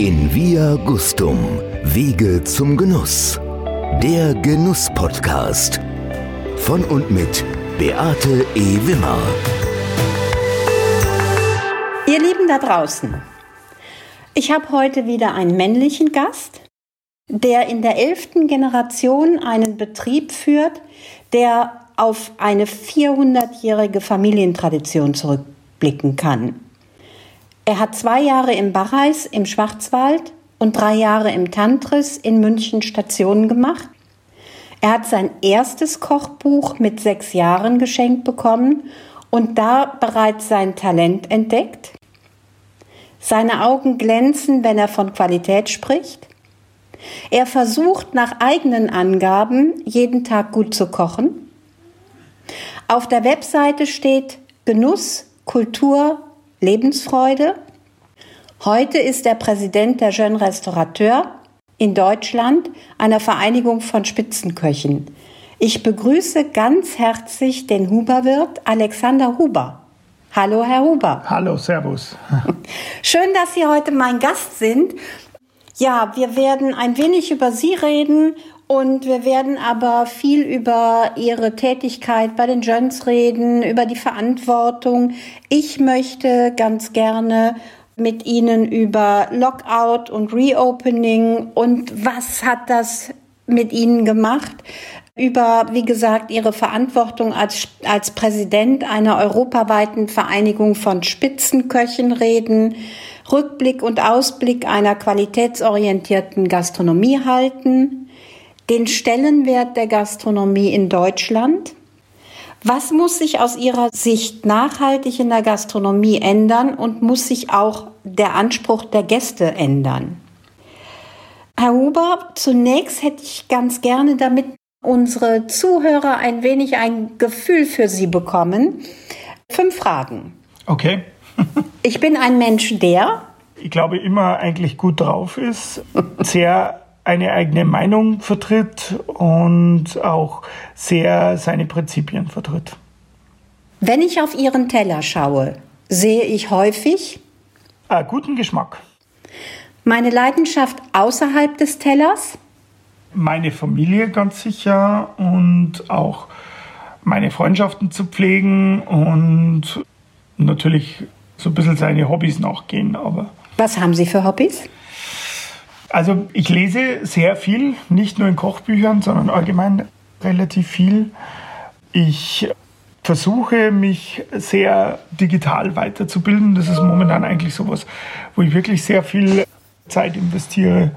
In Via Gustum, Wege zum Genuss. Der Genuss-Podcast. Von und mit Beate E. Wimmer. Ihr Lieben da draußen, ich habe heute wieder einen männlichen Gast, der in der elften Generation einen Betrieb führt, der auf eine 400-jährige Familientradition zurückblicken kann. Er hat zwei Jahre im Barreis im Schwarzwald und drei Jahre im Tantris in München Stationen gemacht. Er hat sein erstes Kochbuch mit sechs Jahren geschenkt bekommen und da bereits sein Talent entdeckt. Seine Augen glänzen, wenn er von Qualität spricht. Er versucht nach eigenen Angaben jeden Tag gut zu kochen. Auf der Webseite steht Genuss, Kultur, Lebensfreude. Heute ist er Präsident der Jeune Restaurateur in Deutschland, einer Vereinigung von Spitzenköchen. Ich begrüße ganz herzlich den Huberwirt Alexander Huber. Hallo, Herr Huber. Hallo, Servus. Schön, dass Sie heute mein Gast sind. Ja, wir werden ein wenig über Sie reden und wir werden aber viel über ihre Tätigkeit bei den Jones reden, über die Verantwortung. Ich möchte ganz gerne mit Ihnen über Lockout und Reopening und was hat das mit Ihnen gemacht, über, wie gesagt, Ihre Verantwortung als, als Präsident einer europaweiten Vereinigung von Spitzenköchen reden, Rückblick und Ausblick einer qualitätsorientierten Gastronomie halten, den Stellenwert der Gastronomie in Deutschland. Was muss sich aus Ihrer Sicht nachhaltig in der Gastronomie ändern und muss sich auch der Anspruch der Gäste ändern? Herr Huber, zunächst hätte ich ganz gerne, damit unsere Zuhörer ein wenig ein Gefühl für Sie bekommen, fünf Fragen. Okay. ich bin ein Mensch, der ich glaube, immer eigentlich gut drauf ist, sehr eine eigene Meinung vertritt und auch sehr seine Prinzipien vertritt. Wenn ich auf Ihren Teller schaue, sehe ich häufig äh, guten Geschmack. Meine Leidenschaft außerhalb des Tellers? Meine Familie ganz sicher und auch meine Freundschaften zu pflegen und natürlich so ein bisschen seine Hobbys nachgehen. Aber Was haben Sie für Hobbys? Also ich lese sehr viel, nicht nur in Kochbüchern, sondern allgemein relativ viel. Ich versuche mich sehr digital weiterzubilden. Das ist momentan eigentlich sowas, wo ich wirklich sehr viel Zeit investiere.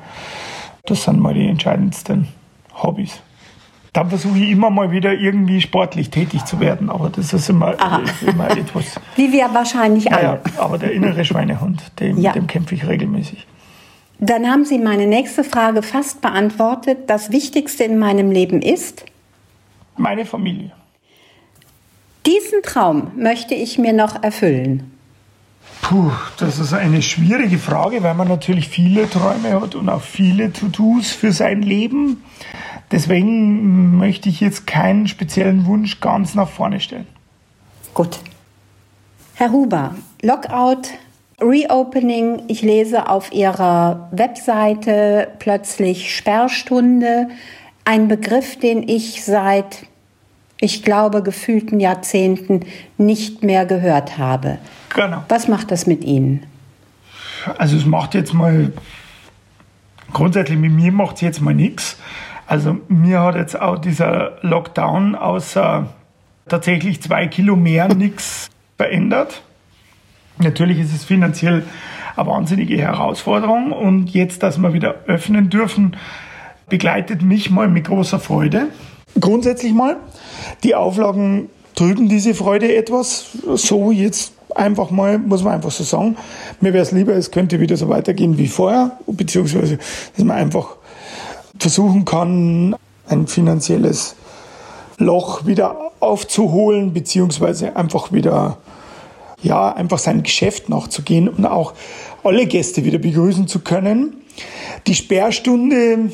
Das sind mal die entscheidendsten Hobbys. Dann versuche ich immer mal wieder irgendwie sportlich tätig zu werden, aber das ist immer, immer etwas. Wie wir wahrscheinlich alle. Ja, aber der innere Schweinehund, dem, ja. dem kämpfe ich regelmäßig. Dann haben Sie meine nächste Frage fast beantwortet. Das Wichtigste in meinem Leben ist? Meine Familie. Diesen Traum möchte ich mir noch erfüllen. Puh, das ist eine schwierige Frage, weil man natürlich viele Träume hat und auch viele To-Dos für sein Leben. Deswegen möchte ich jetzt keinen speziellen Wunsch ganz nach vorne stellen. Gut. Herr Huber, Lockout Reopening, ich lese auf Ihrer Webseite plötzlich Sperrstunde, ein Begriff, den ich seit, ich glaube, gefühlten Jahrzehnten nicht mehr gehört habe. Genau. Was macht das mit Ihnen? Also es macht jetzt mal, grundsätzlich mit mir macht es jetzt mal nichts. Also mir hat jetzt auch dieser Lockdown außer tatsächlich zwei Kilo mehr nichts verändert. Natürlich ist es finanziell eine wahnsinnige Herausforderung und jetzt, dass wir wieder öffnen dürfen, begleitet mich mal mit großer Freude. Grundsätzlich mal, die Auflagen trüben diese Freude etwas. So jetzt einfach mal, muss man einfach so sagen. Mir wäre es lieber, es könnte wieder so weitergehen wie vorher, beziehungsweise, dass man einfach versuchen kann, ein finanzielles Loch wieder aufzuholen, beziehungsweise einfach wieder ja, einfach seinem Geschäft nachzugehen und auch alle Gäste wieder begrüßen zu können. Die Sperrstunde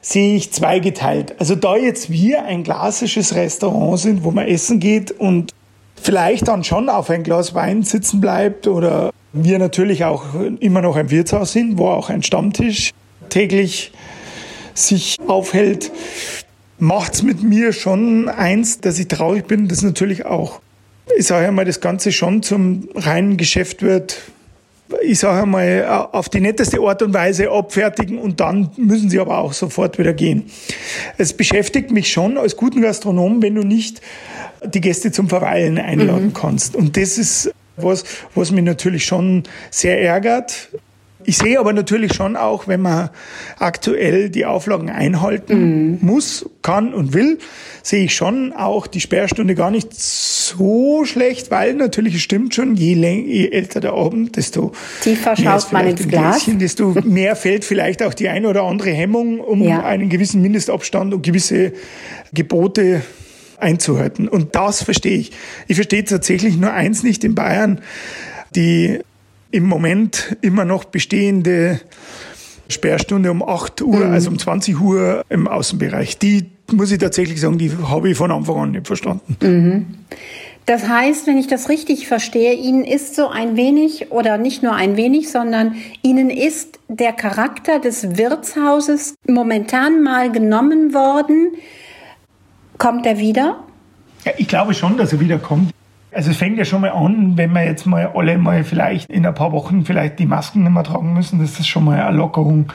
sehe ich zweigeteilt. Also da jetzt wir ein klassisches Restaurant sind, wo man essen geht und vielleicht dann schon auf ein Glas Wein sitzen bleibt oder wir natürlich auch immer noch ein Wirtshaus sind, wo auch ein Stammtisch täglich sich aufhält, macht es mit mir schon eins, dass ich traurig bin, dass natürlich auch, ich sage einmal, das Ganze schon zum reinen Geschäft wird. Ich sage einmal, auf die netteste Art und Weise abfertigen und dann müssen sie aber auch sofort wieder gehen. Es beschäftigt mich schon als guten Gastronom, wenn du nicht die Gäste zum Verweilen einladen mhm. kannst. Und das ist was, was mich natürlich schon sehr ärgert. Ich sehe aber natürlich schon auch, wenn man aktuell die Auflagen einhalten mhm. muss, kann und will, sehe ich schon auch die Sperrstunde gar nicht so schlecht, weil natürlich es stimmt schon, je, je älter der Abend, desto tiefer schaut man ins Glas, Gläschen, desto mehr fällt vielleicht auch die eine oder andere Hemmung, um ja. einen gewissen Mindestabstand und gewisse Gebote einzuhalten. Und das verstehe ich. Ich verstehe tatsächlich nur eins nicht in Bayern, die im Moment immer noch bestehende Sperrstunde um 8 Uhr, mhm. also um 20 Uhr im Außenbereich. Die muss ich tatsächlich sagen, die habe ich von Anfang an nicht verstanden. Mhm. Das heißt, wenn ich das richtig verstehe, Ihnen ist so ein wenig oder nicht nur ein wenig, sondern Ihnen ist der Charakter des Wirtshauses momentan mal genommen worden. Kommt er wieder? Ja, ich glaube schon, dass er wiederkommt. Also es fängt ja schon mal an, wenn wir jetzt mal alle mal vielleicht in ein paar Wochen vielleicht die Masken nicht mehr tragen müssen, das ist schon mal eine Lockerung,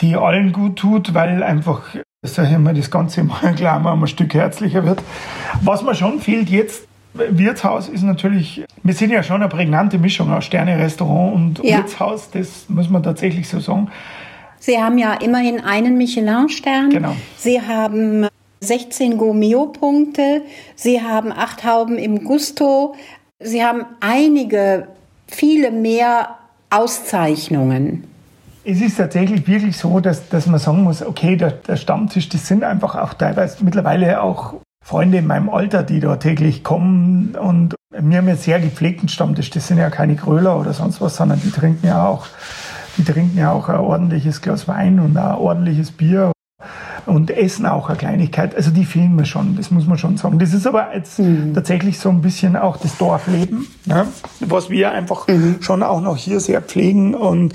die allen gut tut, weil einfach, sag ich mal, das Ganze mal klar mal ein Stück herzlicher wird. Was mir schon fehlt jetzt, Wirtshaus ist natürlich, wir sind ja schon eine prägnante Mischung aus Sterne-Restaurant und ja. Wirtshaus, das muss man tatsächlich so sagen. Sie haben ja immerhin einen Michelin-Stern. Genau. Sie haben 16 Gomeo-Punkte. Sie haben acht Hauben im Gusto. Sie haben einige, viele mehr Auszeichnungen. Es ist tatsächlich wirklich so, dass, dass man sagen muss, okay, der, der Stammtisch, das sind einfach auch teilweise mittlerweile auch Freunde in meinem Alter, die da täglich kommen und wir haben jetzt sehr gepflegten Stammtisch. Das sind ja keine Gröler oder sonst was, sondern die trinken ja auch, die trinken ja auch ein ordentliches Glas Wein und ein ordentliches Bier und Essen auch eine Kleinigkeit. Also die fehlen mir schon, das muss man schon sagen. Das ist aber jetzt mhm. tatsächlich so ein bisschen auch das Dorfleben, ne? was wir einfach mhm. schon auch noch hier sehr pflegen und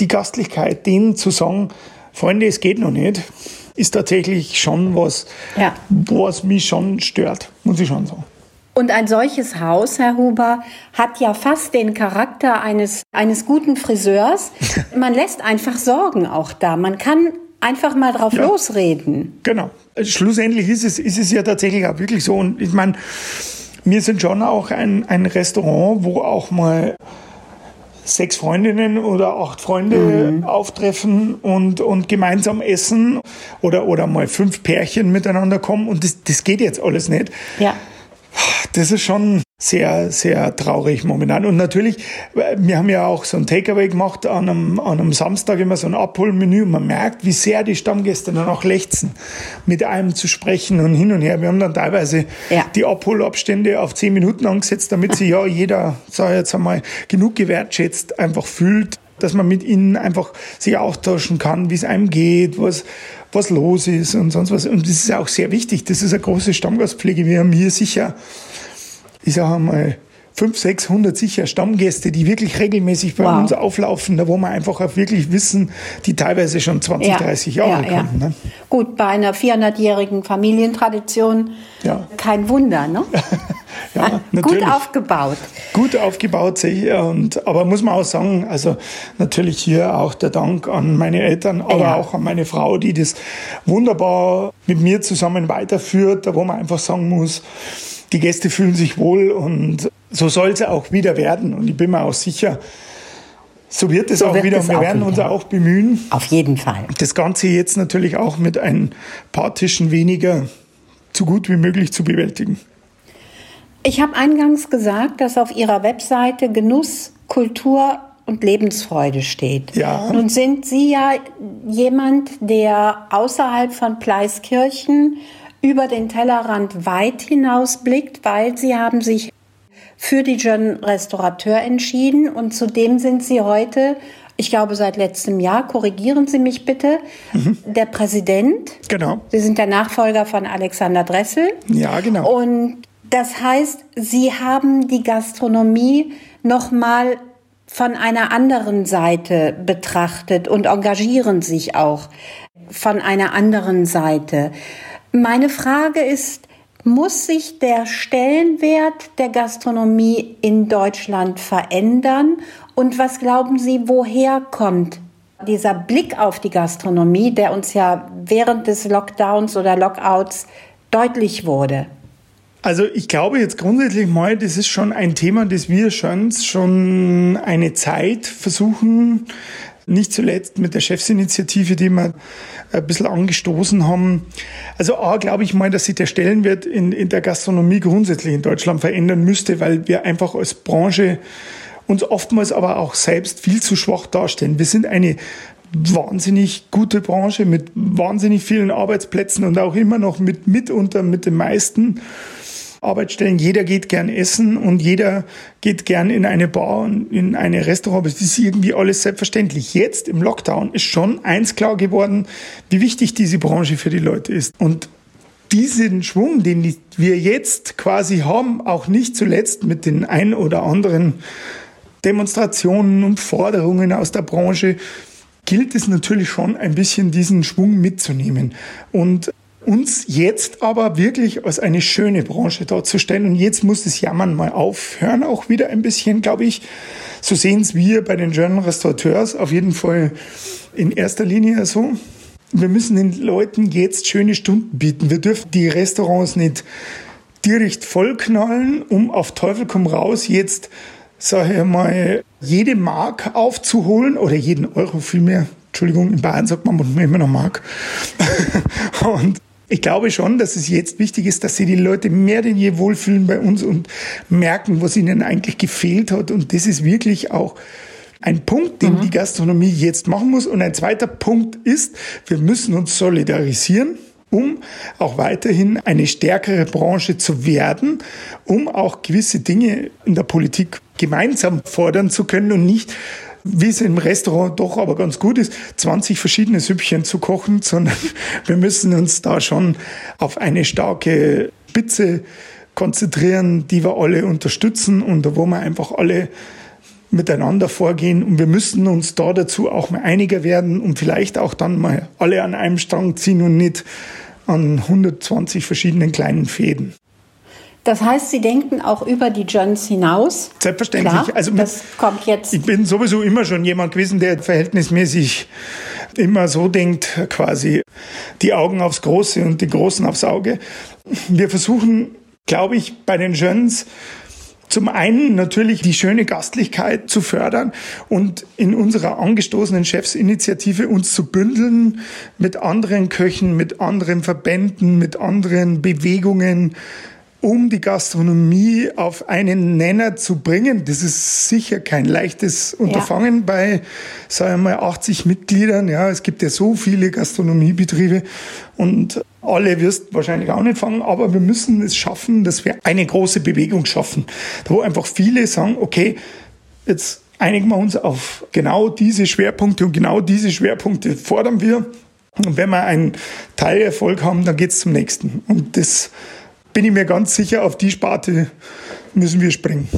die Gastlichkeit, denen zu sagen, Freunde, es geht noch nicht, ist tatsächlich schon was, ja. was mich schon stört, muss ich schon sagen. Und ein solches Haus, Herr Huber, hat ja fast den Charakter eines, eines guten Friseurs. Man lässt einfach Sorgen auch da. Man kann einfach mal drauf ja. losreden. Genau. Schlussendlich ist es, ist es ja tatsächlich auch wirklich so. Und ich meine, wir sind schon auch ein, ein Restaurant, wo auch mal sechs Freundinnen oder acht Freunde mhm. auftreffen und, und gemeinsam essen oder, oder mal fünf Pärchen miteinander kommen. Und das, das geht jetzt alles nicht. Ja. Das ist schon sehr, sehr traurig momentan. Und natürlich, wir haben ja auch so ein Takeaway gemacht an einem, an einem Samstag immer so ein Abholmenü und man merkt, wie sehr die Stammgäste dann auch lechzen, mit einem zu sprechen und hin und her. Wir haben dann teilweise ja. die Abholabstände auf zehn Minuten angesetzt, damit sich ja jeder, sag ich jetzt einmal, genug gewertschätzt einfach fühlt, dass man mit ihnen einfach sich austauschen kann, wie es einem geht, was, was los ist und sonst was. Und das ist auch sehr wichtig. Das ist eine große Stammgastpflege. Wir haben hier sicher ich sage mal, 500, 600 sicher Stammgäste, die wirklich regelmäßig bei wow. uns auflaufen, da wo wir einfach auch wirklich wissen, die teilweise schon 20, ja. 30 Jahre ja, kommen. Ne? Gut, bei einer 400-jährigen Familientradition kein Wunder, ne? ja, natürlich. Gut aufgebaut. Gut aufgebaut, und, aber muss man auch sagen, also natürlich hier auch der Dank an meine Eltern, aber auch an meine Frau, die das wunderbar mit mir zusammen weiterführt, da wo man einfach sagen muss, die Gäste fühlen sich wohl und so soll es auch wieder werden. Und ich bin mir auch sicher, so wird es so auch wird wieder. Und wir werden uns auch bemühen. Auf jeden Fall. Das Ganze jetzt natürlich auch mit ein paar Tischen weniger so gut wie möglich zu bewältigen. Ich habe eingangs gesagt, dass auf Ihrer Webseite Genuss, Kultur und Lebensfreude steht. Ja. Nun sind Sie ja jemand, der außerhalb von Pleiskirchen über den Tellerrand weit hinaus blickt, weil sie haben sich für die Jeune Restaurateur entschieden und zudem sind sie heute, ich glaube seit letztem Jahr, korrigieren Sie mich bitte, mhm. der Präsident. Genau. Sie sind der Nachfolger von Alexander Dressel. Ja, genau. Und Das heißt, Sie haben die Gastronomie nochmal von einer anderen Seite betrachtet und engagieren sich auch von einer anderen Seite. Meine Frage ist, muss sich der Stellenwert der Gastronomie in Deutschland verändern? Und was glauben Sie, woher kommt dieser Blick auf die Gastronomie, der uns ja während des Lockdowns oder Lockouts deutlich wurde? Also ich glaube jetzt grundsätzlich mal, das ist schon ein Thema, das wir schon, schon eine Zeit versuchen, nicht zuletzt mit der Chefsinitiative, die wir ein bisschen angestoßen haben. Also A, glaube ich mal, dass sich der Stellenwert in, in der Gastronomie grundsätzlich in Deutschland verändern müsste, weil wir einfach als Branche uns oftmals aber auch selbst viel zu schwach darstellen. Wir sind eine wahnsinnig gute Branche mit wahnsinnig vielen Arbeitsplätzen und auch immer noch mit mitunter mit den meisten Arbeitsstellen. Jeder geht gern essen und jeder geht gern in eine Bar und in eine Restaurant. Es ist irgendwie alles selbstverständlich. Jetzt im Lockdown ist schon eins klar geworden, wie wichtig diese Branche für die Leute ist. Und diesen Schwung, den wir jetzt quasi haben, auch nicht zuletzt mit den ein oder anderen Demonstrationen und Forderungen aus der Branche, gilt es natürlich schon ein bisschen diesen Schwung mitzunehmen. Und uns jetzt aber wirklich als eine schöne Branche darzustellen. Und jetzt muss das Jammern mal aufhören, auch wieder ein bisschen, glaube ich. So sehen es wir bei den German Restaurateurs auf jeden Fall in erster Linie so. Wir müssen den Leuten jetzt schöne Stunden bieten. Wir dürfen die Restaurants nicht direkt vollknallen, um auf Teufel komm raus jetzt, sage ich mal, jede Mark aufzuholen oder jeden Euro vielmehr. Entschuldigung, in Bayern sagt man immer noch Mark. und ich glaube schon, dass es jetzt wichtig ist, dass sich die Leute mehr denn je wohlfühlen bei uns und merken, was ihnen eigentlich gefehlt hat. Und das ist wirklich auch ein Punkt, den mhm. die Gastronomie jetzt machen muss. Und ein zweiter Punkt ist, wir müssen uns solidarisieren um auch weiterhin eine stärkere Branche zu werden, um auch gewisse Dinge in der Politik gemeinsam fordern zu können und nicht wie es im Restaurant doch aber ganz gut ist, 20 verschiedene Süppchen zu kochen, sondern wir müssen uns da schon auf eine starke Spitze konzentrieren, die wir alle unterstützen und wo wir einfach alle miteinander vorgehen und wir müssen uns da dazu auch mal einiger werden und vielleicht auch dann mal alle an einem Strang ziehen und nicht an 120 verschiedenen kleinen Fäden. Das heißt, Sie denken auch über die Jones hinaus? Selbstverständlich. Klar, also mit, das kommt jetzt. Ich bin sowieso immer schon jemand gewesen, der verhältnismäßig immer so denkt, quasi die Augen aufs Große und die Großen aufs Auge. Wir versuchen, glaube ich, bei den Jones zum einen natürlich die schöne Gastlichkeit zu fördern und in unserer angestoßenen Chefsinitiative uns zu bündeln mit anderen Köchen, mit anderen Verbänden, mit anderen Bewegungen, um die Gastronomie auf einen Nenner zu bringen. Das ist sicher kein leichtes Unterfangen ja. bei, sagen wir mal, 80 Mitgliedern. Ja, es gibt ja so viele Gastronomiebetriebe und alle wirst wahrscheinlich auch nicht fangen, aber wir müssen es schaffen, dass wir eine große Bewegung schaffen, wo einfach viele sagen, okay, jetzt einigen wir uns auf genau diese Schwerpunkte und genau diese Schwerpunkte fordern wir. Und wenn wir einen Teilerfolg haben, dann geht's zum nächsten. Und das bin ich mir ganz sicher, auf die Sparte müssen wir springen.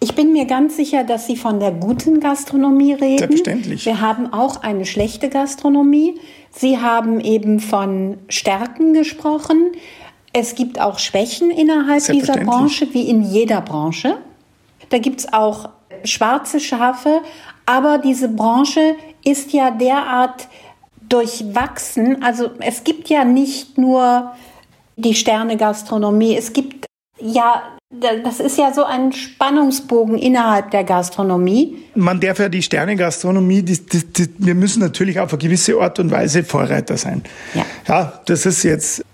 Ich bin mir ganz sicher, dass Sie von der guten Gastronomie reden. Selbstverständlich. Wir haben auch eine schlechte Gastronomie. Sie haben eben von Stärken gesprochen. Es gibt auch Schwächen innerhalb dieser Branche, wie in jeder Branche. Da gibt es auch schwarze Schafe. Aber diese Branche ist ja derart durchwachsen. Also es gibt ja nicht nur die Sterne-Gastronomie. Es gibt ja, das ist ja so ein Spannungsbogen innerhalb der Gastronomie. Man darf ja die Sterne-Gastronomie, wir müssen natürlich auf eine gewisse Art und Weise Vorreiter sein. Ja. ja, das ist jetzt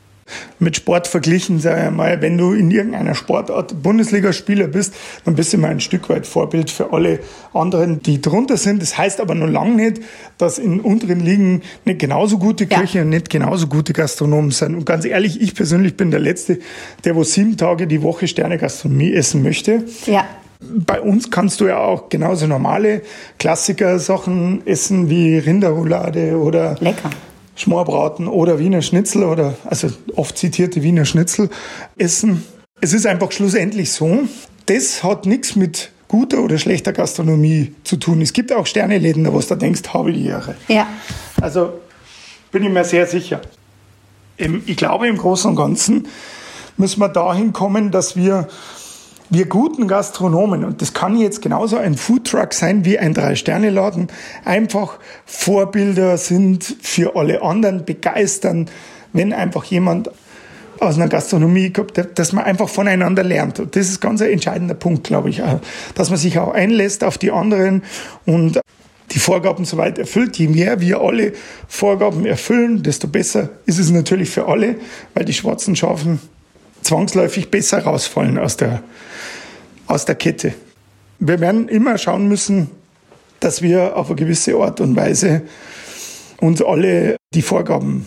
mit Sport verglichen, sage ich mal, wenn du in irgendeiner Sportart Bundesligaspieler bist, dann bist du immer ein Stück weit Vorbild für alle anderen, die drunter sind. Das heißt aber noch lange nicht, dass in unteren Ligen nicht genauso gute Köche ja. und nicht genauso gute Gastronomen sind. Und ganz ehrlich, ich persönlich bin der Letzte, der wo sieben Tage die Woche Sterne Gastronomie essen möchte. Ja. Bei uns kannst du ja auch genauso normale Klassiker-Sachen essen wie Rinderroulade oder Lecker. Schmorbraten oder Wiener Schnitzel oder also oft zitierte Wiener Schnitzel essen. Es ist einfach schlussendlich so, das hat nichts mit guter oder schlechter Gastronomie zu tun. Es gibt auch Sterneläden, wo du da denkst, habe die Ehre. Ja. Also bin ich mir sehr sicher. Ich glaube, im Großen und Ganzen müssen wir dahin kommen, dass wir, wir guten Gastronomen, und das kann jetzt genauso ein Foodtruck sein wie ein Drei-Sterne-Laden, einfach Vorbilder sind für alle anderen, begeistern, wenn einfach jemand aus einer Gastronomie kommt, dass man einfach voneinander lernt. Und das ist ganz ein entscheidender Punkt, glaube ich, dass man sich auch einlässt auf die anderen und die Vorgaben soweit erfüllt. Je mehr wir alle Vorgaben erfüllen, desto besser ist es natürlich für alle, weil die schwarzen Schafen zwangsläufig besser rausfallen aus der, aus der Kette. Wir werden immer schauen müssen, dass wir auf eine gewisse Art und Weise uns alle die Vorgaben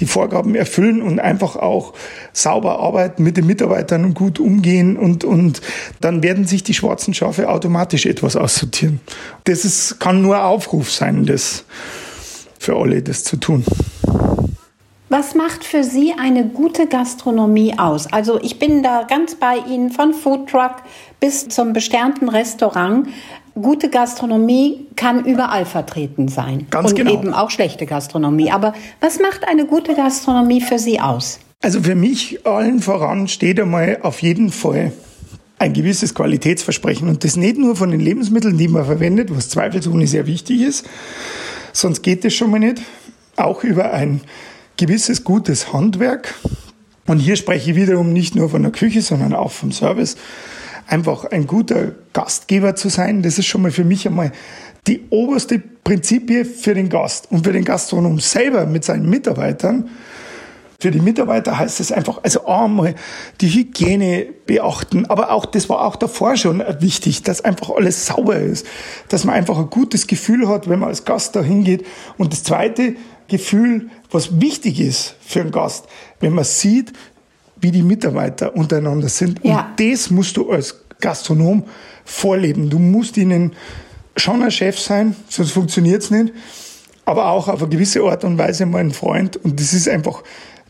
die Vorgaben erfüllen und einfach auch sauber arbeiten mit den Mitarbeitern und gut umgehen und, und dann werden sich die schwarzen Schafe automatisch etwas aussortieren. Das ist, kann nur Aufruf sein, das für alle das zu tun. Was macht für Sie eine gute Gastronomie aus? Also ich bin da ganz bei Ihnen von Foodtruck bis zum besternten Restaurant gute Gastronomie kann überall vertreten sein. Ganz und genau. eben auch schlechte Gastronomie. Aber was macht eine gute Gastronomie für Sie aus? Also für mich allen voran steht einmal auf jeden Fall ein gewisses Qualitätsversprechen. Und das nicht nur von den Lebensmitteln, die man verwendet, was zweifelsohne sehr wichtig ist, sonst geht es schon mal nicht. Auch über ein gewisses gutes Handwerk. Und hier spreche ich wiederum nicht nur von der Küche, sondern auch vom Service einfach ein guter Gastgeber zu sein, das ist schon mal für mich einmal die oberste Prinzipie für den Gast und für den Gastronom selber mit seinen Mitarbeitern. Für die Mitarbeiter heißt es einfach, also einmal die Hygiene beachten, aber auch, das war auch davor schon wichtig, dass einfach alles sauber ist, dass man einfach ein gutes Gefühl hat, wenn man als Gast da hingeht. Und das zweite Gefühl, was wichtig ist für einen Gast, wenn man sieht, wie die Mitarbeiter untereinander sind. Ja. Und das musst du als Gastronom vorleben. Du musst ihnen schon ein Chef sein, sonst funktioniert es nicht. Aber auch auf eine gewisse Art und Weise mal ein Freund. Und das ist einfach,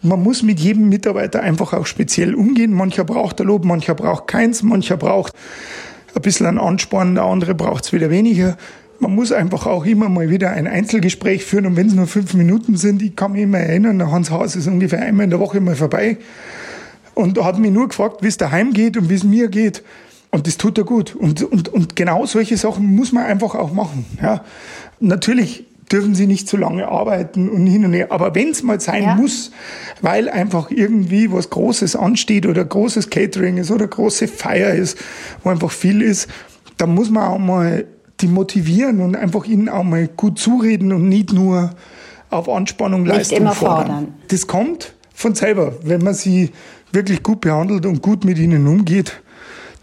man muss mit jedem Mitarbeiter einfach auch speziell umgehen. Mancher braucht ein Lob, mancher braucht keins, mancher braucht ein bisschen einen Ansporn, der andere braucht es wieder weniger. Man muss einfach auch immer mal wieder ein Einzelgespräch führen und wenn es nur fünf Minuten sind, ich kann mich immer erinnern, der Hans Haus ist ungefähr einmal in der Woche mal vorbei und hat mich nur gefragt, wie es daheim geht und wie es mir geht. Und das tut er gut. Und, und, und genau solche Sachen muss man einfach auch machen. Ja. Natürlich dürfen sie nicht zu lange arbeiten und hin und her. Aber wenn es mal sein Ja. muss, weil einfach irgendwie was Großes ansteht oder großes Catering ist oder große Feier ist, wo einfach viel ist, dann muss man auch mal die motivieren und einfach ihnen auch mal gut zureden und nicht nur auf Anspannung, Nicht Leistung immer fordern. fordern. Das kommt von selber, wenn man sie wirklich gut behandelt und gut mit ihnen umgeht,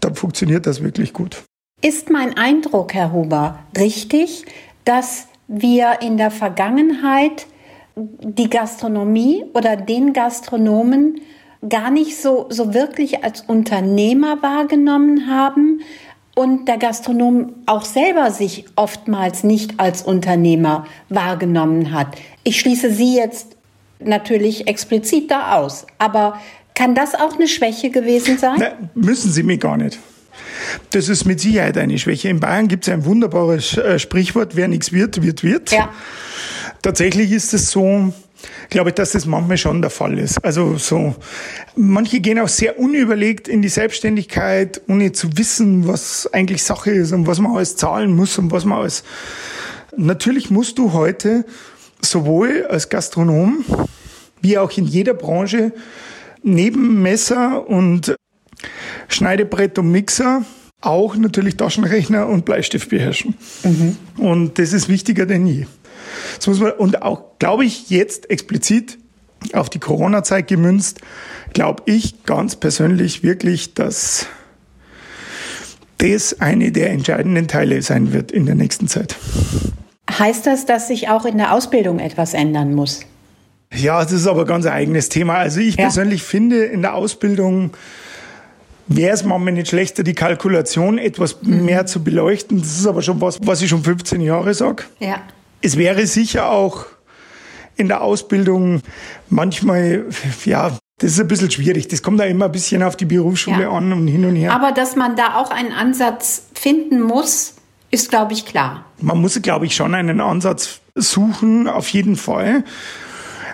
dann funktioniert das wirklich gut. Ist mein Eindruck, Herr Huber, richtig, dass wir in der Vergangenheit die Gastronomie oder den Gastronomen gar nicht so, so wirklich als Unternehmer wahrgenommen haben und der Gastronom auch selber sich oftmals nicht als Unternehmer wahrgenommen hat. Ich schließe Sie jetzt natürlich explizit da aus, aber kann das auch eine Schwäche gewesen sein? Na, müssen Sie mich gar nicht. Das ist mit Sicherheit eine Schwäche. In Bayern gibt es ein wunderbares äh, Sprichwort, wer nichts wird, wird, wird. Ja. Tatsächlich ist es so, glaube ich, dass das manchmal schon der Fall ist. Also so, manche gehen auch sehr unüberlegt in die Selbstständigkeit, ohne zu wissen, was eigentlich Sache ist und was man alles zahlen muss und was man alles. Natürlich musst du heute sowohl als Gastronom wie auch in jeder Branche neben Messer und Schneidebrett und Mixer auch natürlich Taschenrechner und Bleistift beherrschen. Und das ist wichtiger denn je. Das muss man, und auch, glaube ich, jetzt explizit auf die Corona-Zeit gemünzt, glaube ich ganz persönlich wirklich, dass das eine der entscheidenden Teile sein wird in der nächsten Zeit. Heißt das, dass sich auch in der Ausbildung etwas ändern muss? Ja, das ist aber ganz ein eigenes Thema. Also ich Ja. persönlich finde, in der Ausbildung wäre es manchmal nicht schlechter, die Kalkulation etwas mehr zu beleuchten. Das ist aber schon was, was ich schon 15 Jahre sage. Ja. Es wäre sicher auch in der Ausbildung manchmal, ja, das ist ein bisschen schwierig. Das kommt da immer ein bisschen auf die Berufsschule ja. an und hin und her. Aber dass man da auch einen Ansatz finden muss, ist, glaube ich, klar. Man muss, glaube ich, schon einen Ansatz suchen, auf jeden Fall.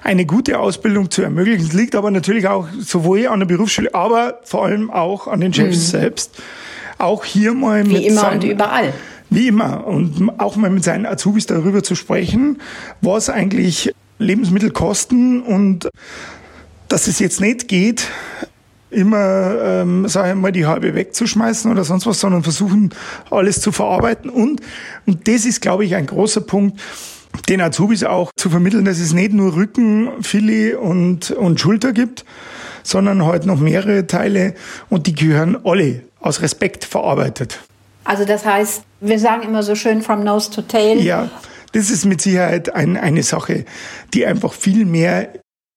Eine gute Ausbildung zu ermöglichen. Das liegt aber natürlich auch sowohl an der Berufsschule, aber vor allem auch an den Chefs mhm. selbst. Auch hier mal Wie mit immer und überall. Wie immer. Und auch mal mit seinen Azubis darüber zu sprechen, was eigentlich Lebensmittel kosten und dass es jetzt nicht geht, immer, ähm, sage ich mal, die halbe wegzuschmeißen oder sonst was, sondern versuchen, alles zu verarbeiten. Und, und das ist, glaube ich, ein großer Punkt, den Azubis auch zu vermitteln, dass es nicht nur Rücken, Filet und, und Schulter gibt, sondern halt noch mehrere Teile und die gehören alle aus Respekt verarbeitet. Also das heißt, wir sagen immer so schön from nose to tail. Ja, das ist mit Sicherheit ein, eine Sache, die einfach viel mehr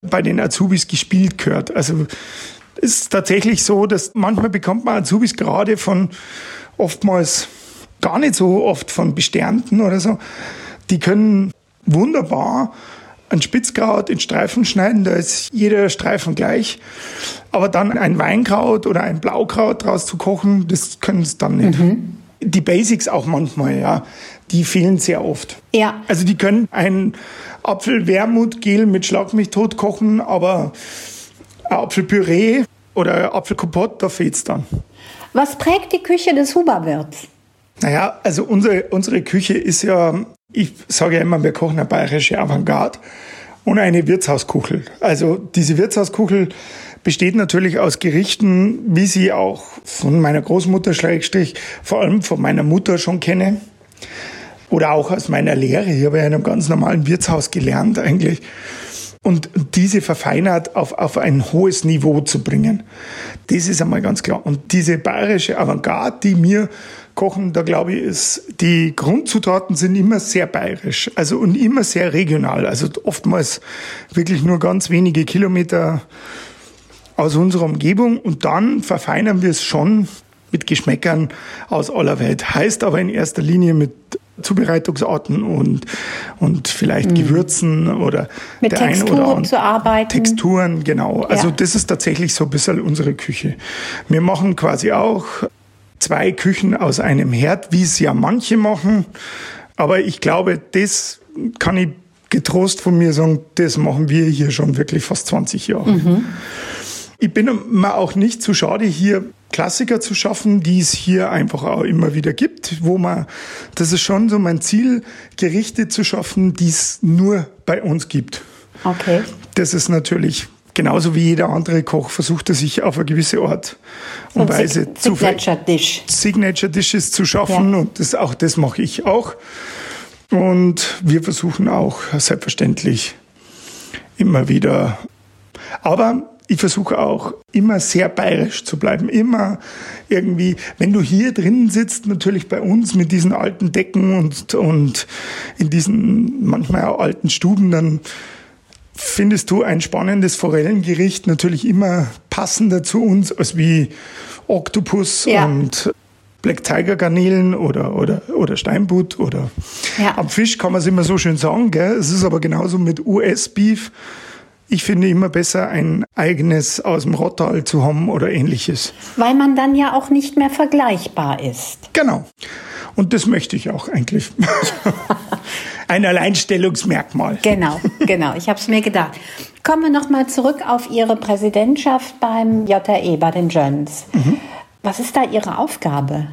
bei den Azubis gespielt gehört. Also es ist tatsächlich so, dass manchmal bekommt man Azubis gerade von oftmals gar nicht so oft von Besternten oder so. Die können wunderbar ein Spitzkraut in Streifen schneiden, da ist jeder Streifen gleich. Aber dann ein Weinkraut oder ein Blaukraut draus zu kochen, das können sie dann nicht. Mhm. Die Basics auch manchmal, ja, die fehlen sehr oft. Ja. Also die können ein Apfelwermutgel mit Schlagmilch tot kochen, aber Apfelpüree oder Apfelkompott, da fehlt es dann. Was prägt die Küche des Huberwirts? Naja, also unsere, unsere Küche ist ja, ich sage ja immer, wir kochen eine bayerische Avantgarde und eine Wirtshauskuchel. Also diese Wirtshauskuchel besteht natürlich aus Gerichten, wie sie auch von meiner Großmutter Schrägstrich, vor allem von meiner Mutter schon kenne. Oder auch aus meiner Lehre. Ich habe ja in einem ganz normalen Wirtshaus gelernt eigentlich und diese verfeinert auf, auf ein hohes Niveau zu bringen. Das ist einmal ganz klar. Und diese bayerische Avantgarde, die wir kochen, da glaube ich, ist, die Grundzutaten sind immer sehr bayerisch, also und immer sehr regional. Also oftmals wirklich nur ganz wenige Kilometer aus unserer Umgebung und dann verfeinern wir es schon mit Geschmäckern aus aller Welt. Heißt aber in erster Linie mit Zubereitungsarten und, und vielleicht mhm. Gewürzen oder mit der Texturen oder zu arbeiten. Texturen, genau. Also ja. das ist tatsächlich so ein bisschen unsere Küche. Wir machen quasi auch zwei Küchen aus einem Herd, wie es ja manche machen. Aber ich glaube, das kann ich getrost von mir sagen, das machen wir hier schon wirklich fast 20 Jahre. Mhm. Ich bin mir auch nicht zu schade, hier Klassiker zu schaffen, die es hier einfach auch immer wieder gibt, wo man, das ist schon so mein Ziel, Gerichte zu schaffen, die es nur bei uns gibt. Okay. Das ist natürlich genauso wie jeder andere Koch versucht er sich auf eine gewisse Art und so Weise Sig zu Signature Dish. Signature Dishes zu schaffen ja. und das auch das mache ich auch. Und wir versuchen auch selbstverständlich immer wieder aber ich versuche auch immer sehr bayerisch zu bleiben. Immer irgendwie, wenn du hier drinnen sitzt, natürlich bei uns mit diesen alten Decken und, und in diesen manchmal auch alten Stuben, dann findest du ein spannendes Forellengericht natürlich immer passender zu uns als wie Oktopus ja. und Black Tiger Garnelen oder, oder, oder Steinbutt oder ja. am Fisch kann man es immer so schön sagen, gell? Es ist aber genauso mit US-Beef ich finde immer besser, ein eigenes aus dem Rottal zu haben oder ähnliches. Weil man dann ja auch nicht mehr vergleichbar ist. Genau. Und das möchte ich auch eigentlich. ein Alleinstellungsmerkmal. Genau, genau. Ich habe es mir gedacht. Kommen wir nochmal zurück auf Ihre Präsidentschaft beim JRE, bei den Jones. Mhm. Was ist da Ihre Aufgabe?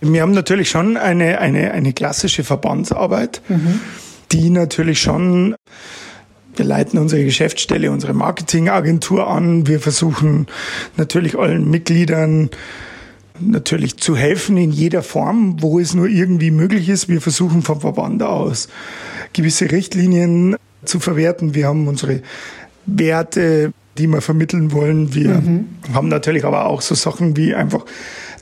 Wir haben natürlich schon eine, eine, eine klassische Verbandsarbeit, mhm. die natürlich schon wir leiten unsere Geschäftsstelle, unsere Marketingagentur an. Wir versuchen natürlich allen Mitgliedern natürlich zu helfen in jeder Form, wo es nur irgendwie möglich ist. Wir versuchen vom Verband aus gewisse Richtlinien zu verwerten. Wir haben unsere Werte, die wir vermitteln wollen. Wir mhm. haben natürlich aber auch so Sachen wie einfach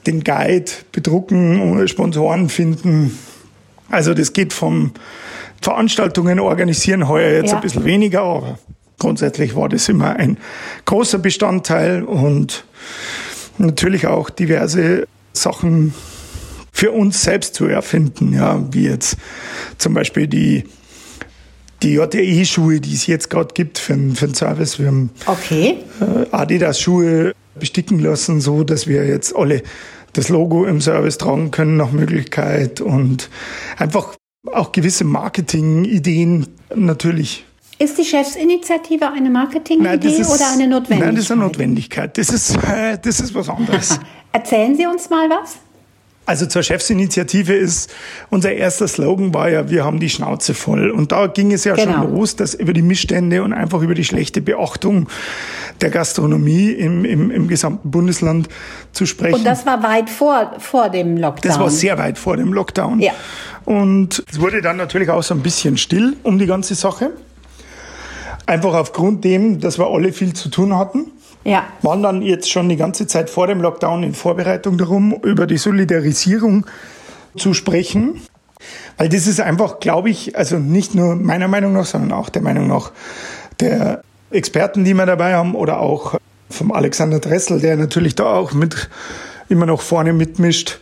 den Guide bedrucken, Sponsoren finden. Also das geht vom Veranstaltungen organisieren, heuer jetzt ja. ein bisschen weniger, aber grundsätzlich war das immer ein großer Bestandteil und natürlich auch diverse Sachen für uns selbst zu erfinden, ja, wie jetzt zum Beispiel die die JTE-Schuhe, die es jetzt gerade gibt für, für den Service. Wir haben okay. Äh, Adidas-Schuhe besticken lassen, so dass wir jetzt alle das Logo im Service tragen können nach Möglichkeit und einfach auch gewisse Marketing-Ideen natürlich. Ist die Chefsinitiative eine Marketing-Idee oder eine Notwendigkeit? Nein, das ist eine Notwendigkeit. Das ist, äh, das ist was anderes. Erzählen Sie uns mal was. Also zur Chefsinitiative ist, unser erster Slogan war ja, wir haben die Schnauze voll. Und da ging es ja genau. schon los, dass über die Missstände und einfach über die schlechte Beachtung der Gastronomie im, im, im gesamten Bundesland zu sprechen. Und das war weit vor, vor dem Lockdown. Das war sehr weit vor dem Lockdown. Ja. Und es wurde dann natürlich auch so ein bisschen still um die ganze Sache. Einfach aufgrund dem, dass wir alle viel zu tun hatten. Ja. Waren dann jetzt schon die ganze Zeit vor dem Lockdown in Vorbereitung darum, über die Solidarisierung zu sprechen. Weil das ist einfach, glaube ich, also nicht nur meiner Meinung nach, sondern auch der Meinung nach der Experten, die wir dabei haben, oder auch vom Alexander Dressel, der natürlich da auch mit immer noch vorne mitmischt.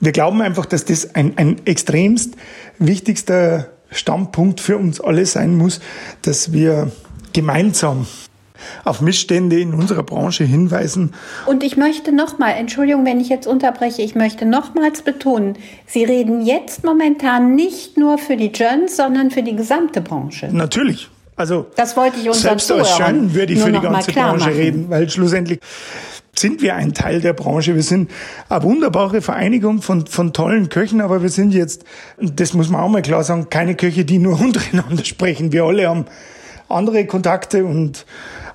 Wir glauben einfach, dass das ein, ein extremst wichtigster Standpunkt für uns alle sein muss, dass wir gemeinsam auf Missstände in unserer Branche hinweisen. Und ich möchte nochmal, Entschuldigung, wenn ich jetzt unterbreche, ich möchte nochmals betonen, Sie reden jetzt momentan nicht nur für die Jones, sondern für die gesamte Branche. Natürlich. Also das wollte ich unseren selbst als Schön würde ich für die ganze Branche machen. reden, weil schlussendlich sind wir ein Teil der Branche. Wir sind eine wunderbare Vereinigung von, von tollen Köchen, aber wir sind jetzt, das muss man auch mal klar sagen, keine Köche, die nur untereinander sprechen. Wir alle haben andere Kontakte und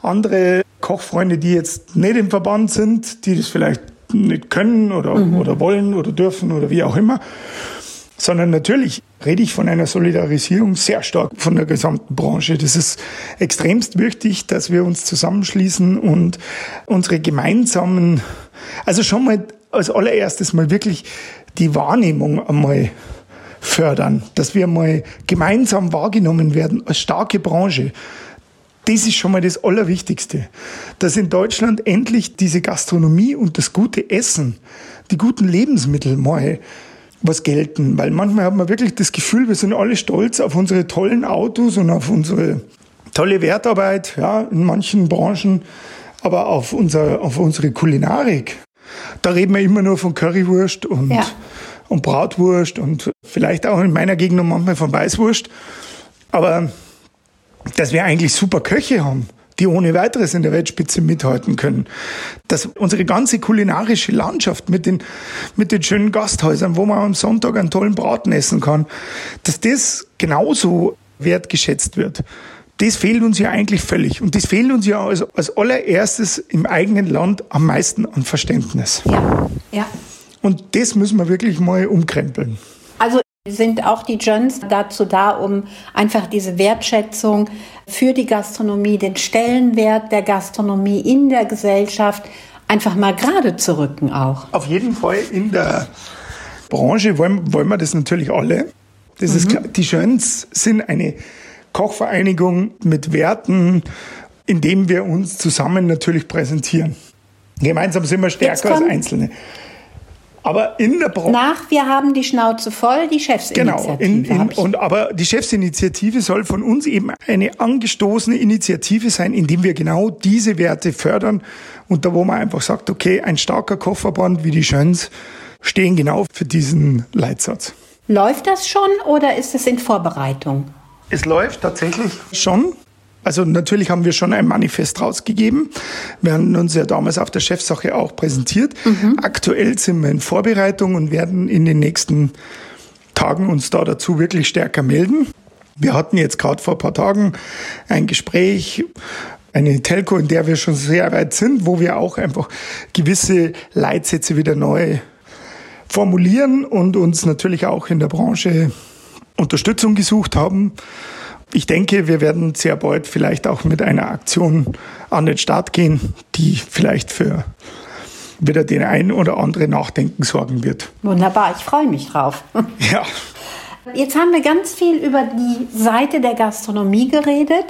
andere Kochfreunde, die jetzt nicht im Verband sind, die das vielleicht nicht können oder, mhm. oder wollen oder dürfen oder wie auch immer. Sondern natürlich rede ich von einer Solidarisierung sehr stark von der gesamten Branche. Das ist extremst wichtig, dass wir uns zusammenschließen und unsere gemeinsamen, also schon mal als allererstes mal wirklich die Wahrnehmung einmal fördern, dass wir mal gemeinsam wahrgenommen werden als starke Branche. Das ist schon mal das Allerwichtigste, dass in Deutschland endlich diese Gastronomie und das gute Essen, die guten Lebensmittel mal was gelten. Weil manchmal hat man wirklich das Gefühl, wir sind alle stolz auf unsere tollen Autos und auf unsere tolle Wertarbeit, ja, in manchen Branchen, aber auf, unser, auf unsere Kulinarik. Da reden wir immer nur von Currywurst und, ja. Und Bratwurst und vielleicht auch in meiner Gegend noch manchmal von Weißwurst. Aber dass wir eigentlich super Köche haben, die ohne weiteres in der Weltspitze mithalten können. Dass unsere ganze kulinarische Landschaft mit den, mit den schönen Gasthäusern, wo man am Sonntag einen tollen Braten essen kann, dass das genauso wertgeschätzt wird. Das fehlt uns ja eigentlich völlig. Und das fehlt uns ja als, als allererstes im eigenen Land am meisten an Verständnis. Ja, ja. Und das müssen wir wirklich mal umkrempeln. Also sind auch die Jones dazu da, um einfach diese Wertschätzung für die Gastronomie, den Stellenwert der Gastronomie in der Gesellschaft einfach mal gerade zu rücken auch. Auf jeden Fall in der Branche wollen, wollen wir das natürlich alle. Das mhm. ist klar. Die Jones sind eine Kochvereinigung mit Werten, in dem wir uns zusammen natürlich präsentieren. Gemeinsam sind wir stärker als Einzelne. Aber in der Branche. Nach, wir haben die Schnauze voll, die Chefsinitiative. Genau. In, in, und, aber die Chefsinitiative soll von uns eben eine angestoßene Initiative sein, indem wir genau diese Werte fördern. Und da, wo man einfach sagt, okay, ein starker Kofferband wie die Schöns stehen genau für diesen Leitsatz. Läuft das schon oder ist es in Vorbereitung? Es läuft tatsächlich schon. Also natürlich haben wir schon ein Manifest rausgegeben. Wir haben uns ja damals auf der Chefsache auch präsentiert. Mhm. Aktuell sind wir in Vorbereitung und werden in den nächsten Tagen uns da dazu wirklich stärker melden. Wir hatten jetzt gerade vor ein paar Tagen ein Gespräch, eine Telco, in der wir schon sehr weit sind, wo wir auch einfach gewisse Leitsätze wieder neu formulieren und uns natürlich auch in der Branche Unterstützung gesucht haben ich denke, wir werden sehr bald vielleicht auch mit einer Aktion an den Start gehen, die vielleicht für wieder den einen oder anderen Nachdenken sorgen wird. Wunderbar, ich freue mich drauf. Ja. Jetzt haben wir ganz viel über die Seite der Gastronomie geredet.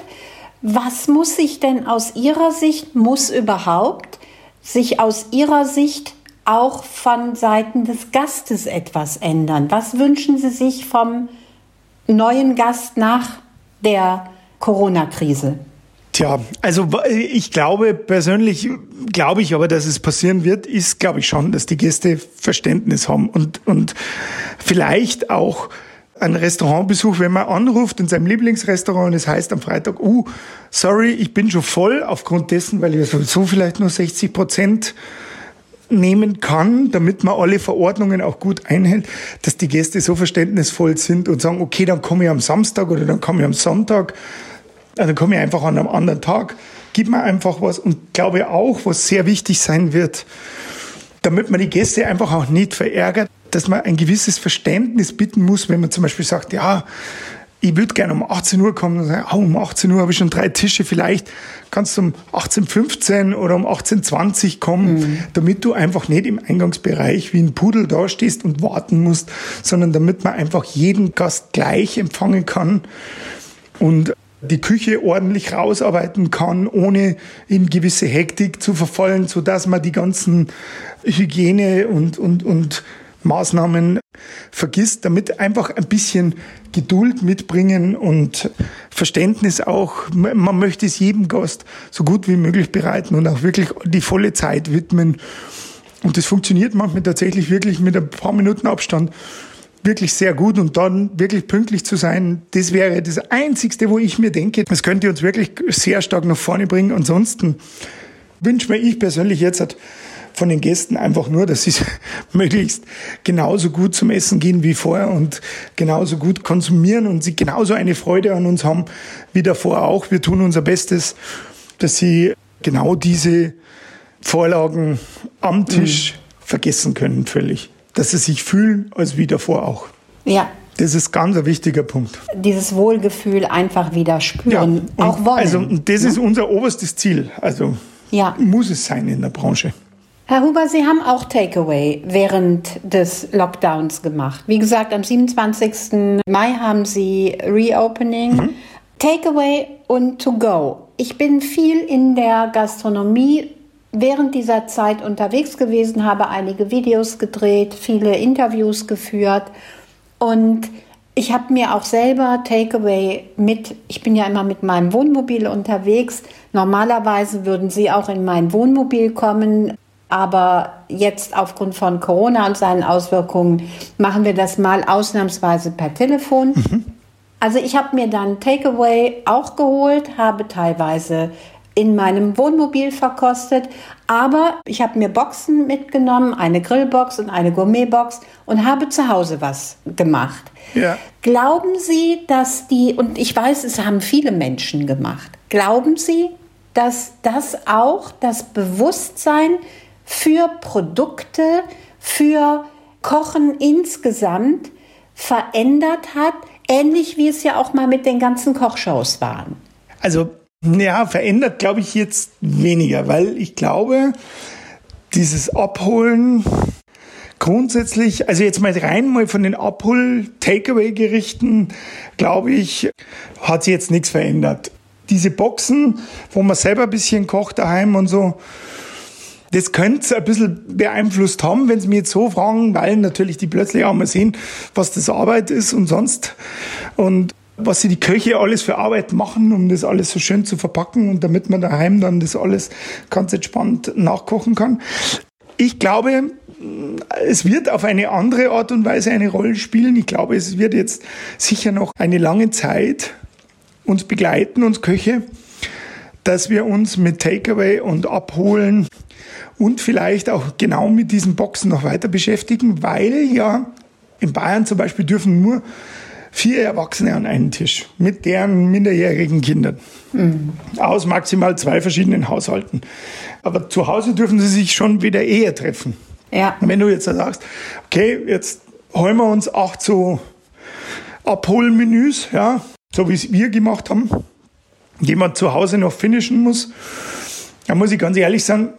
Was muss sich denn aus Ihrer Sicht, muss überhaupt sich aus Ihrer Sicht auch von Seiten des Gastes etwas ändern? Was wünschen Sie sich vom neuen Gast nach der Corona-Krise? Tja, also ich glaube persönlich, glaube ich aber, dass es passieren wird, ist, glaube ich schon, dass die Gäste Verständnis haben und, und vielleicht auch ein Restaurantbesuch, wenn man anruft in seinem Lieblingsrestaurant und es heißt am Freitag, uh, sorry, ich bin schon voll aufgrund dessen, weil ich sowieso vielleicht nur 60 Prozent nehmen kann, damit man alle Verordnungen auch gut einhält, dass die Gäste so verständnisvoll sind und sagen, okay, dann komme ich am Samstag oder dann komme ich am Sonntag, also dann komme ich einfach an einem anderen Tag, gib mir einfach was und glaube auch, was sehr wichtig sein wird, damit man die Gäste einfach auch nicht verärgert, dass man ein gewisses Verständnis bitten muss, wenn man zum Beispiel sagt, ja, ich würde gerne um 18 Uhr kommen und sagen, oh, um 18 Uhr habe ich schon drei Tische, vielleicht kannst du um 18.15 oder um 18.20 kommen, mhm. damit du einfach nicht im Eingangsbereich wie ein Pudel dastehst und warten musst, sondern damit man einfach jeden Gast gleich empfangen kann und die Küche ordentlich rausarbeiten kann, ohne in gewisse Hektik zu verfallen, so dass man die ganzen Hygiene und, und, und Maßnahmen vergisst, damit einfach ein bisschen Geduld mitbringen und Verständnis auch. Man möchte es jedem Gast so gut wie möglich bereiten und auch wirklich die volle Zeit widmen. Und das funktioniert manchmal tatsächlich wirklich mit ein paar Minuten Abstand wirklich sehr gut und dann wirklich pünktlich zu sein, das wäre das Einzigste, wo ich mir denke, das könnte uns wirklich sehr stark nach vorne bringen. Ansonsten wünsche mir ich persönlich jetzt von den Gästen einfach nur, dass sie möglichst genauso gut zum Essen gehen wie vorher und genauso gut konsumieren und sie genauso eine Freude an uns haben wie davor auch. Wir tun unser Bestes, dass sie genau diese Vorlagen am Tisch mhm. vergessen können völlig. Dass sie sich fühlen als wie davor auch. Ja, das ist ganz ein wichtiger Punkt. Dieses Wohlgefühl einfach wieder spüren, ja, auch wollen. Also das ja? ist unser oberstes Ziel. Also ja. muss es sein in der Branche. Herr Huber, Sie haben auch Takeaway während des Lockdowns gemacht. Wie gesagt, am 27. Mai haben Sie Reopening. Mhm. Takeaway und To Go. Ich bin viel in der Gastronomie während dieser Zeit unterwegs gewesen, habe einige Videos gedreht, viele Interviews geführt und ich habe mir auch selber Takeaway mit, ich bin ja immer mit meinem Wohnmobil unterwegs. Normalerweise würden Sie auch in mein Wohnmobil kommen, aber jetzt aufgrund von Corona und seinen Auswirkungen machen wir das mal ausnahmsweise per Telefon. Mhm. Also ich habe mir dann Takeaway auch geholt, habe teilweise in meinem Wohnmobil verkostet, aber ich habe mir Boxen mitgenommen, eine Grillbox und eine Gourmetbox und habe zu Hause was gemacht. Ja. Glauben Sie, dass die, und ich weiß, es haben viele Menschen gemacht, glauben Sie, dass das auch das Bewusstsein für Produkte, für Kochen insgesamt verändert hat, ähnlich wie es ja auch mal mit den ganzen Kochshows waren. Also ja, verändert glaube ich jetzt weniger, weil ich glaube, dieses Abholen grundsätzlich, also jetzt mal rein mal von den Abhol-Takeaway-Gerichten, glaube ich, hat sich jetzt nichts verändert. Diese Boxen, wo man selber ein bisschen kocht daheim und so, das könnte ein bisschen beeinflusst haben, wenn Sie mir jetzt so fragen, weil natürlich die plötzlich auch mal sehen, was das Arbeit ist und sonst. Und was sie die Köche alles für Arbeit machen, um das alles so schön zu verpacken und damit man daheim dann das alles ganz entspannt nachkochen kann. Ich glaube, es wird auf eine andere Art und Weise eine Rolle spielen. Ich glaube, es wird jetzt sicher noch eine lange Zeit uns begleiten, uns Köche, dass wir uns mit Takeaway und Abholen und vielleicht auch genau mit diesen Boxen noch weiter beschäftigen, weil ja in Bayern zum Beispiel dürfen nur vier Erwachsene an einen Tisch mit deren minderjährigen Kindern. Mhm. Aus maximal zwei verschiedenen Haushalten. Aber zu Hause dürfen sie sich schon wieder eher treffen. Ja. wenn du jetzt sagst, okay, jetzt holen wir uns acht so Abholmenüs, ja, so wie es wir gemacht haben, die man zu Hause noch finishen muss, dann muss ich ganz ehrlich sagen,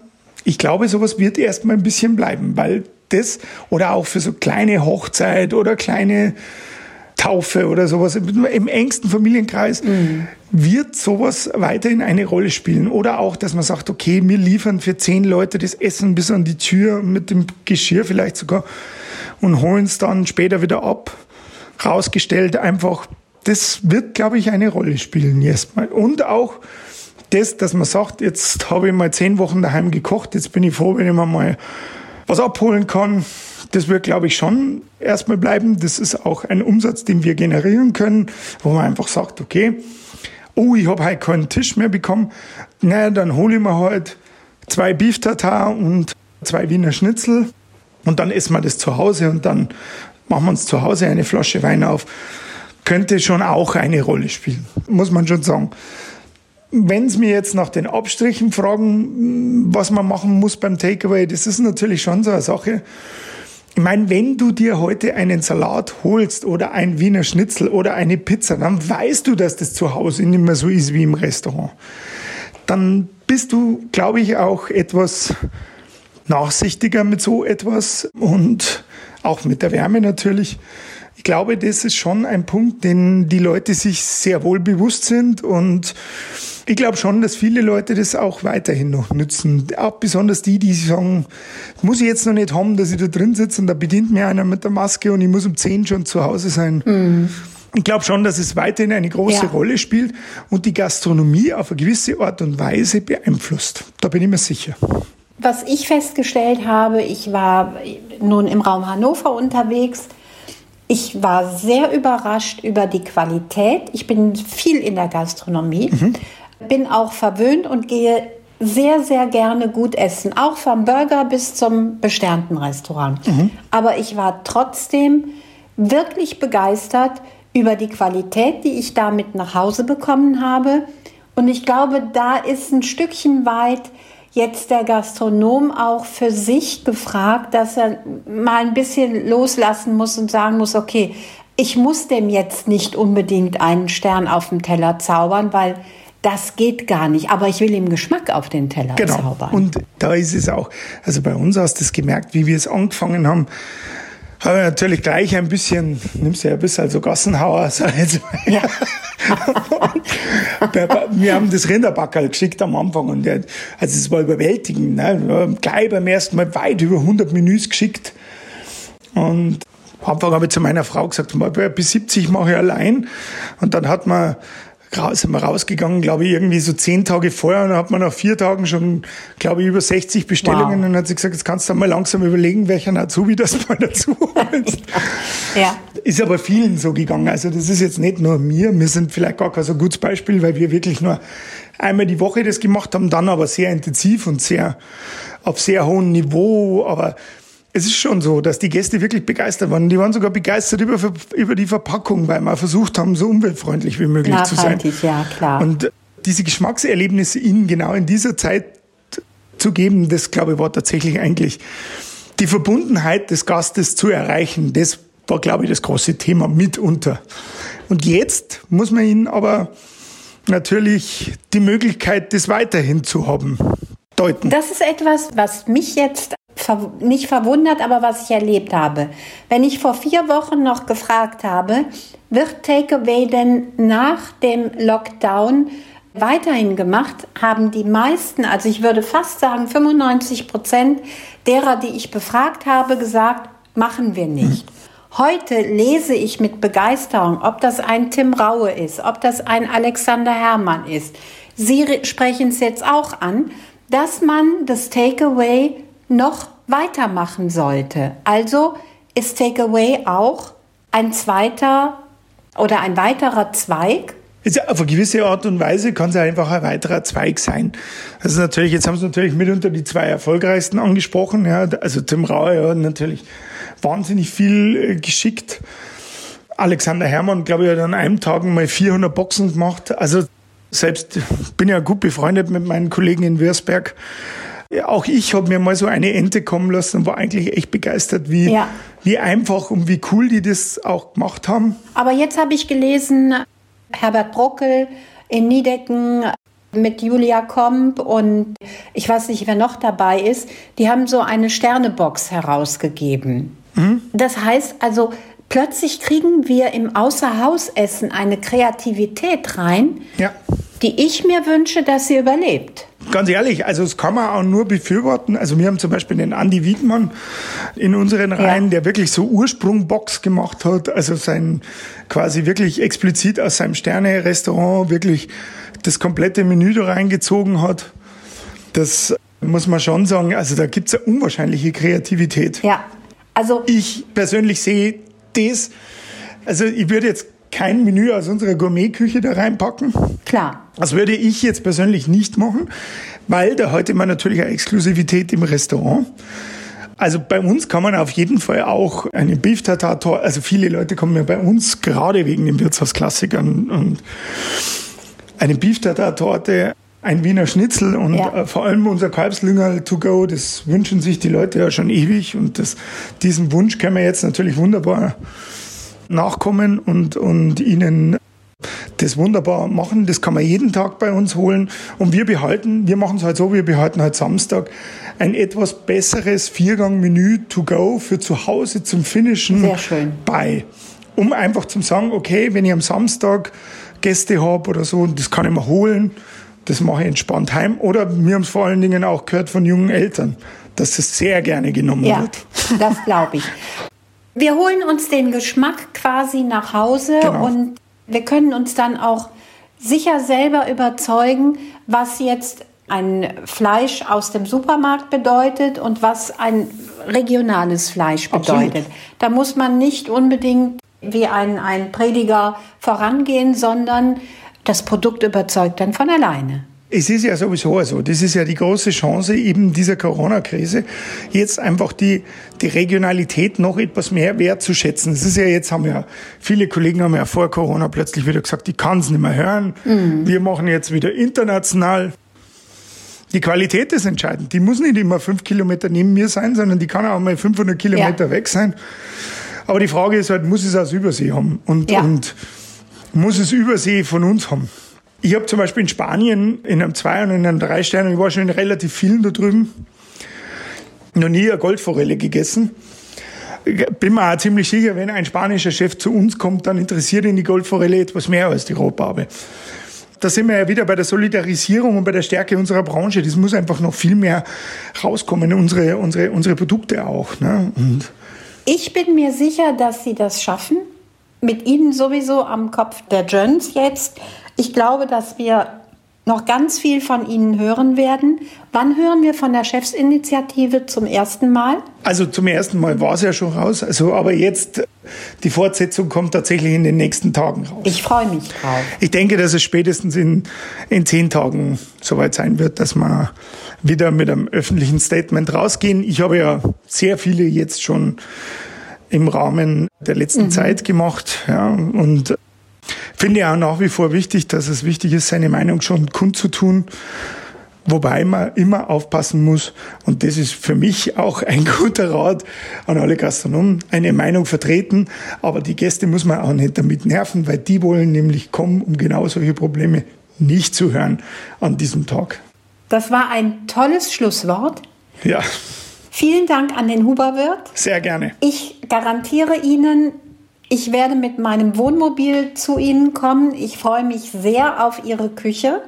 ich glaube, sowas wird erstmal ein bisschen bleiben, weil das oder auch für so kleine Hochzeit oder kleine Taufe oder sowas im engsten Familienkreis mhm. wird sowas weiterhin eine Rolle spielen oder auch, dass man sagt, okay, wir liefern für zehn Leute das Essen bis an die Tür mit dem Geschirr vielleicht sogar und holen es dann später wieder ab. Rausgestellt einfach das wird, glaube ich, eine Rolle spielen erstmal. Und auch das, dass man sagt, jetzt habe ich mal zehn Wochen daheim gekocht, jetzt bin ich froh, wenn ich mir mal was abholen kann. Das wird, glaube ich, schon erstmal bleiben. Das ist auch ein Umsatz, den wir generieren können, wo man einfach sagt, okay, oh, ich habe heute keinen Tisch mehr bekommen. Naja, dann hole ich mir halt zwei Beef Tartar und zwei Wiener Schnitzel und dann essen wir das zu Hause und dann machen wir uns zu Hause eine Flasche Wein auf. Könnte schon auch eine Rolle spielen, muss man schon sagen. Wenn es mir jetzt nach den Abstrichen fragen, was man machen muss beim Takeaway, das ist natürlich schon so eine Sache. Ich meine, wenn du dir heute einen Salat holst oder ein Wiener Schnitzel oder eine Pizza, dann weißt du, dass das zu Hause nicht mehr so ist wie im Restaurant. Dann bist du, glaube ich, auch etwas nachsichtiger mit so etwas und auch mit der Wärme natürlich. Ich glaube, das ist schon ein Punkt, den die Leute sich sehr wohl bewusst sind und ich glaube schon, dass viele Leute das auch weiterhin noch nützen. Auch besonders die, die sagen, muss ich jetzt noch nicht haben, dass ich da drin sitze und da bedient mir einer mit der Maske und ich muss um 10 schon zu Hause sein. Mhm. Ich glaube schon, dass es weiterhin eine große ja. Rolle spielt und die Gastronomie auf eine gewisse Art und Weise beeinflusst. Da bin ich mir sicher. Was ich festgestellt habe, ich war nun im Raum Hannover unterwegs. Ich war sehr überrascht über die Qualität. Ich bin viel in der Gastronomie, mhm. bin auch verwöhnt und gehe sehr, sehr gerne gut essen, auch vom Burger bis zum besternten Restaurant. Mhm. Aber ich war trotzdem wirklich begeistert über die Qualität, die ich damit nach Hause bekommen habe. Und ich glaube, da ist ein Stückchen weit jetzt der Gastronom auch für sich gefragt, dass er mal ein bisschen loslassen muss und sagen muss, okay, ich muss dem jetzt nicht unbedingt einen Stern auf dem Teller zaubern, weil das geht gar nicht. Aber ich will ihm Geschmack auf den Teller genau. zaubern. Und da ist es auch, also bei uns hast du es gemerkt, wie wir es angefangen haben habe ich natürlich gleich ein bisschen, nimmst du ja ein bisschen so Gassenhauer, sag jetzt Ja. wir haben das Rinderbackerl geschickt am Anfang und der, also es war überwältigend. Ne? Wir haben gleich beim ersten Mal weit über 100 Menüs geschickt und am Anfang habe ich zu meiner Frau gesagt, bis 70 mache ich allein. Und dann hat man sind wir rausgegangen, glaube ich, irgendwie so zehn Tage vorher und dann hat man nach vier Tagen schon, glaube ich, über 60 Bestellungen wow. und hat sie gesagt, jetzt kannst du mal langsam überlegen, welcher Azubi das mal dazu holst. ja. Ist aber vielen so gegangen. Also das ist jetzt nicht nur mir, wir sind vielleicht gar kein so gutes Beispiel, weil wir wirklich nur einmal die Woche das gemacht haben, dann aber sehr intensiv und sehr auf sehr hohem Niveau, aber es ist schon so, dass die Gäste wirklich begeistert waren. Die waren sogar begeistert über, über die Verpackung, weil wir versucht haben, so umweltfreundlich wie möglich zu sein. ja, klar. Und diese Geschmackserlebnisse ihnen genau in dieser Zeit zu geben, das glaube ich war tatsächlich eigentlich die Verbundenheit des Gastes zu erreichen. Das war, glaube ich, das große Thema mitunter. Und jetzt muss man ihnen aber natürlich die Möglichkeit, das weiterhin zu haben, deuten. Das ist etwas, was mich jetzt nicht verwundert, aber was ich erlebt habe. Wenn ich vor vier Wochen noch gefragt habe, wird Takeaway denn nach dem Lockdown weiterhin gemacht, haben die meisten, also ich würde fast sagen 95 Prozent derer, die ich befragt habe, gesagt, machen wir nicht. Heute lese ich mit Begeisterung, ob das ein Tim Raue ist, ob das ein Alexander Herrmann ist. Sie sprechen es jetzt auch an, dass man das Takeaway noch weitermachen sollte. Also ist Takeaway auch ein zweiter oder ein weiterer Zweig. auf eine gewisse Art und Weise kann es einfach ein weiterer Zweig sein. Also natürlich, jetzt haben Sie natürlich mitunter die zwei erfolgreichsten angesprochen. Ja, also Tim Rauer ja, natürlich wahnsinnig viel äh, geschickt. Alexander Herrmann, glaube ich, hat an einem Tag mal 400 Boxen gemacht. Also selbst bin ja gut befreundet mit meinen Kollegen in Würzberg auch ich habe mir mal so eine Ente kommen lassen und war eigentlich echt begeistert, wie, ja. wie einfach und wie cool die das auch gemacht haben. Aber jetzt habe ich gelesen, Herbert Brockel in Niedecken mit Julia Komp und ich weiß nicht, wer noch dabei ist, die haben so eine Sternebox herausgegeben. Mhm. Das heißt also, plötzlich kriegen wir im Außerhausessen eine Kreativität rein, ja. die ich mir wünsche, dass sie überlebt. Ganz ehrlich, also das kann man auch nur befürworten. Also wir haben zum Beispiel den Andy Wiedmann in unseren Reihen, ja. der wirklich so Ursprungbox gemacht hat, also sein quasi wirklich explizit aus seinem Sterne-Restaurant wirklich das komplette Menü da reingezogen hat. Das muss man schon sagen, also da gibt's eine unwahrscheinliche Kreativität. Ja, also ich persönlich sehe das, also ich würde jetzt kein Menü aus unserer Gourmetküche da reinpacken. Klar. Das würde ich jetzt persönlich nicht machen, weil da heute man natürlich eine Exklusivität im Restaurant. Also bei uns kann man auf jeden Fall auch eine Beef Tartar, also viele Leute kommen ja bei uns gerade wegen den Wirtshausklassikern und eine Beef Tartar Torte, ein Wiener Schnitzel und ja. Äh, vor allem unser Kalbslüngerl to go, das wünschen sich die Leute ja schon ewig und das, diesen Wunsch können wir jetzt natürlich wunderbar nachkommen und, und ihnen das wunderbar machen. Das kann man jeden Tag bei uns holen. Und wir behalten, wir machen es halt so, wir behalten halt Samstag ein etwas besseres Viergang-Menü to go für zu Hause zum Finishen bei. Um einfach zu sagen, okay, wenn ich am Samstag Gäste habe oder so, das kann ich mir holen, das mache ich entspannt heim. Oder wir haben es vor allen Dingen auch gehört von jungen Eltern, dass das sehr gerne genommen ja, wird. Das glaube ich. Wir holen uns den Geschmack quasi nach Hause genau. und wir können uns dann auch sicher selber überzeugen, was jetzt ein Fleisch aus dem Supermarkt bedeutet und was ein regionales Fleisch bedeutet. Absolut. Da muss man nicht unbedingt wie ein, ein Prediger vorangehen, sondern das Produkt überzeugt dann von alleine. Es ist ja sowieso so, das ist ja die große Chance eben dieser Corona-Krise, jetzt einfach die, die Regionalität noch etwas mehr wertzuschätzen. Es ist ja jetzt, haben ja, viele Kollegen haben ja vor Corona plötzlich wieder gesagt, ich kann es nicht mehr hören. Mhm. Wir machen jetzt wieder international. Die Qualität ist entscheidend. Die muss nicht immer fünf Kilometer neben mir sein, sondern die kann auch mal 500 Kilometer ja. weg sein. Aber die Frage ist halt, muss es aus Übersee haben? Und, ja. und muss es Übersee von uns haben? Ich habe zum Beispiel in Spanien in einem Zwei- und in einem Drei-Sterne, ich war schon in relativ vielen da drüben, noch nie eine Goldforelle gegessen. Bin mir auch ziemlich sicher, wenn ein spanischer Chef zu uns kommt, dann interessiert ihn die Goldforelle etwas mehr als die Rotbarbe. Da sind wir ja wieder bei der Solidarisierung und bei der Stärke unserer Branche. Das muss einfach noch viel mehr rauskommen, unsere, unsere, unsere Produkte auch. Ne? Und ich bin mir sicher, dass Sie das schaffen. Mit Ihnen sowieso am Kopf der Jones jetzt. Ich glaube, dass wir noch ganz viel von Ihnen hören werden. Wann hören wir von der Chefsinitiative zum ersten Mal? Also zum ersten Mal war es ja schon raus, also aber jetzt die Fortsetzung kommt tatsächlich in den nächsten Tagen raus. Ich freue mich drauf. Ich denke, dass es spätestens in, in zehn Tagen soweit sein wird, dass wir wieder mit einem öffentlichen Statement rausgehen. Ich habe ja sehr viele jetzt schon im Rahmen der letzten mhm. Zeit gemacht ja, und Finde ich auch nach wie vor wichtig, dass es wichtig ist, seine Meinung schon kundzutun. Wobei man immer aufpassen muss, und das ist für mich auch ein guter Rat an alle Gastronomen, eine Meinung vertreten, aber die Gäste muss man auch nicht damit nerven, weil die wollen nämlich kommen, um genau solche Probleme nicht zu hören an diesem Tag. Das war ein tolles Schlusswort. Ja. Vielen Dank an den Huberwirt. Sehr gerne. Ich garantiere Ihnen, ich werde mit meinem Wohnmobil zu Ihnen kommen. Ich freue mich sehr auf Ihre Küche.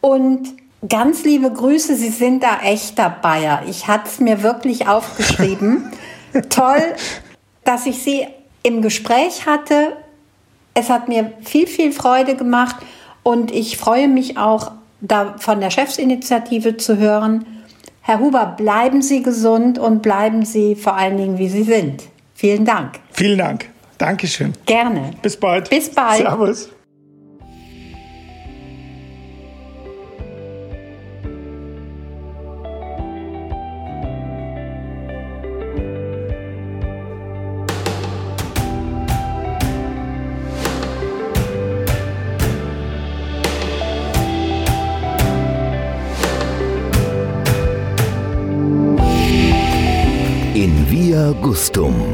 Und ganz liebe Grüße, Sie sind da echter Bayer. Ich hatte es mir wirklich aufgeschrieben. Toll, dass ich Sie im Gespräch hatte. Es hat mir viel, viel Freude gemacht und ich freue mich auch, da von der Chefsinitiative zu hören. Herr Huber, bleiben Sie gesund und bleiben Sie vor allen Dingen, wie Sie sind. Vielen Dank. Vielen Dank. Dankeschön. Gerne. Bis bald. Bis bald. Servus. In Via Gustum